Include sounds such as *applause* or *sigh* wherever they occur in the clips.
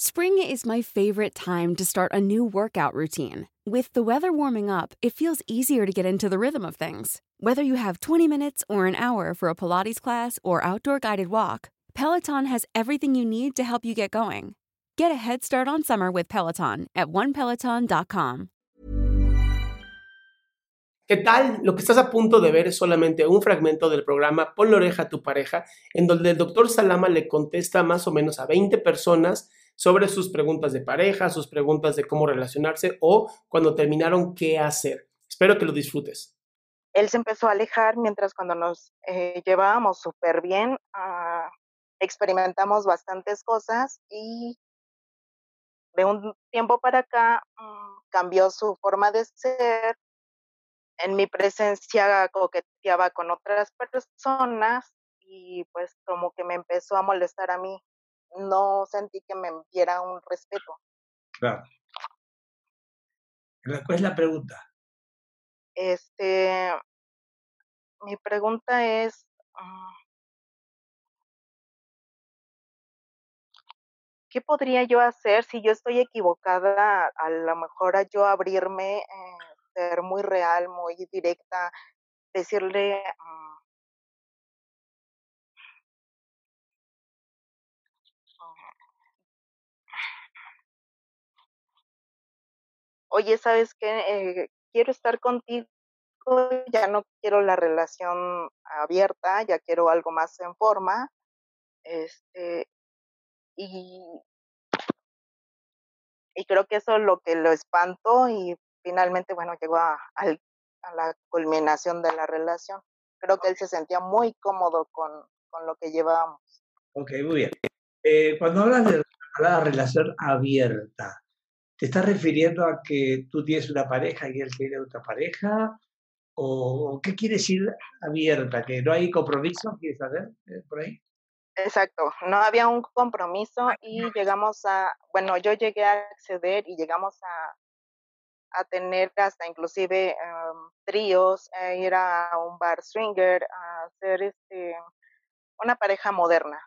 Spring is my favorite time to start a new workout routine. With the weather warming up, it feels easier to get into the rhythm of things. Whether you have 20 minutes or an hour for a Pilates class or outdoor guided walk, Peloton has everything you need to help you get going. Get a head start on summer with Peloton at onepeloton.com. ¿Qué tal? Lo que estás a punto de ver es solamente un fragmento del programa Pon la oreja a tu pareja, en donde el doctor Salama le contesta más o menos a 20 personas sobre sus preguntas de pareja, sus preguntas de cómo relacionarse o cuando terminaron qué hacer. Espero que lo disfrutes. Él se empezó a alejar mientras cuando nos eh, llevábamos súper bien, ah, experimentamos bastantes cosas y de un tiempo para acá mm, cambió su forma de ser, en mi presencia coqueteaba con otras personas y pues como que me empezó a molestar a mí. No sentí que me diera un respeto. Claro. ¿Cuál es la pregunta? Este, mi pregunta es, ah ¿qué podría yo hacer si yo estoy equivocada? A lo mejor a yo abrirme, eh, ser muy real, muy directa, decirle, mm Oye, ¿sabes qué? Eh, quiero estar contigo, ya no quiero la relación abierta, ya quiero algo más en forma, este, y creo que eso es lo que lo espantó y finalmente, bueno, llegó a la culminación de la relación. Creo que él se sentía muy cómodo con con lo que llevábamos. Okey, muy bien. Eh, cuando hablas de la relación abierta, ¿te estás refiriendo a que tú tienes una pareja y él tiene otra pareja? ¿O qué quiere decir abierta? ¿Que no hay compromiso, quieres saber, eh, por ahí? Exacto, no había un compromiso y llegamos a bueno, yo llegué a acceder y llegamos a a tener hasta inclusive, em, tríos, a ir a un bar swinger, a hacer, este, una pareja moderna.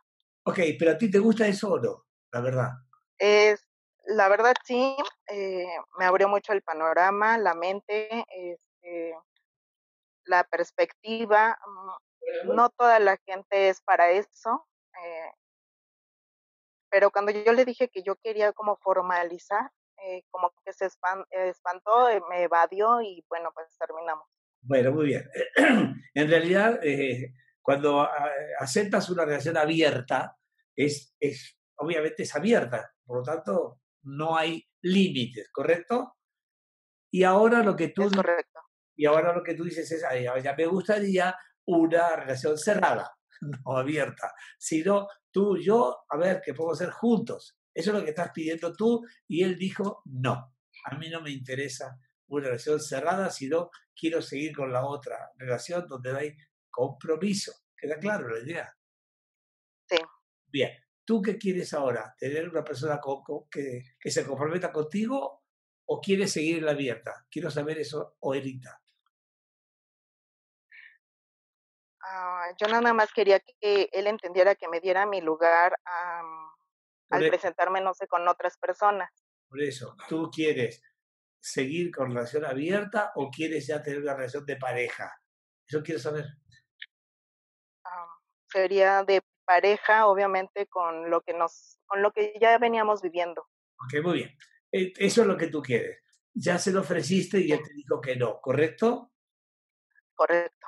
Okey, pero, ¿a ti te gusta eso o no? La verdad. Es la verdad sí, eh, me abrió mucho el panorama, la mente, este, la perspectiva, mm, no toda la gente es para eso, eh pero cuando yo le dije que yo quería como formalizar, eh, como que se espan espantó, me evadió y bueno, pues terminamos. Bueno, muy bien. *clears throat* En realidad, eh, cuando a aceptas una relación abierta, es es obviamente es abierta, por lo tanto, no hay límites, ¿correcto? Y ahora lo que tú Es correcto. y ahora lo que tú dices es: "Ay, ya me gustaría una relación cerrada, *laughs* no abierta, sino tú, yo, a ver, ¿qué podemos hacer juntos?". Eso es lo que estás pidiendo tú, y él dijo: "No, a mí no me interesa una relación cerrada, sino quiero seguir con la otra relación donde hay compromiso". ¿Queda claro la idea? Sí. Bien, ¿tú qué quieres ahora? ¿Tener una persona con con que que se comprometa contigo o quieres seguir en la abierta? Quiero saber eso ahorita. Ah, yo nada más quería que él entendiera que me diera mi lugar, al e presentarme, no sé, con otras personas. Por eso, ¿tú quieres seguir con relación abierta o quieres ya tener una relación de pareja? Eso quiero saber. Am, sería de pareja, obviamente, con lo que nos con lo que ya veníamos viviendo. Okey, muy bien. Eh, eso es lo que tú quieres. Ya se lo ofreciste y él te dijo que no, ¿correcto? correcto.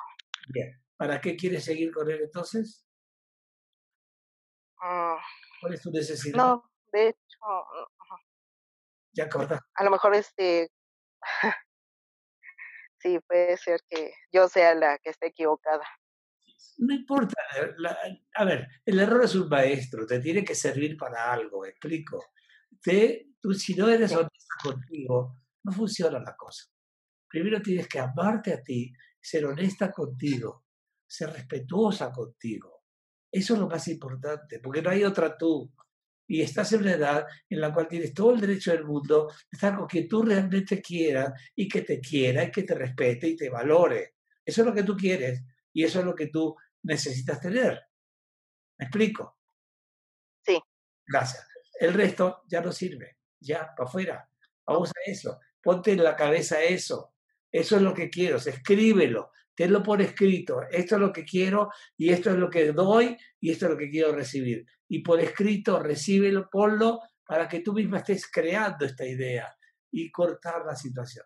Bien. ¿Para qué quieres seguir con él entonces? Mm, ¿Cuál es tu necesidad? no, de hecho, Ya corta. a lo mejor este, *laughs* sí, puede ser que yo sea la que esté equivocada. No importa. la- a ver, el error es un maestro, te tiene que servir para algo, ¿me explico? Te, tú, si no eres Sí. honesta contigo, no funciona la cosa. Primero tienes que amarte a ti, ser honesta contigo, ser respetuosa contigo. Eso es lo más importante, porque no hay otra tú. Y estás en una edad en la cual tienes todo el derecho del mundo de estar con quien tú realmente quieras y que te quiera y que te respete y te valore. Eso es lo que tú quieres y eso es lo que tú necesitas tener. ¿Me explico? Sí. Gracias. El resto ya no sirve. Ya, para afuera. Vamos a eso. Ponte en la cabeza eso. Eso es lo que quiero. Escríbelo. Tenlo por escrito. Esto es lo que quiero y esto es lo que doy y esto es lo que quiero recibir. Y por escrito, recíbelo, ponlo para que tú misma estés creando esta idea y cortar la situación.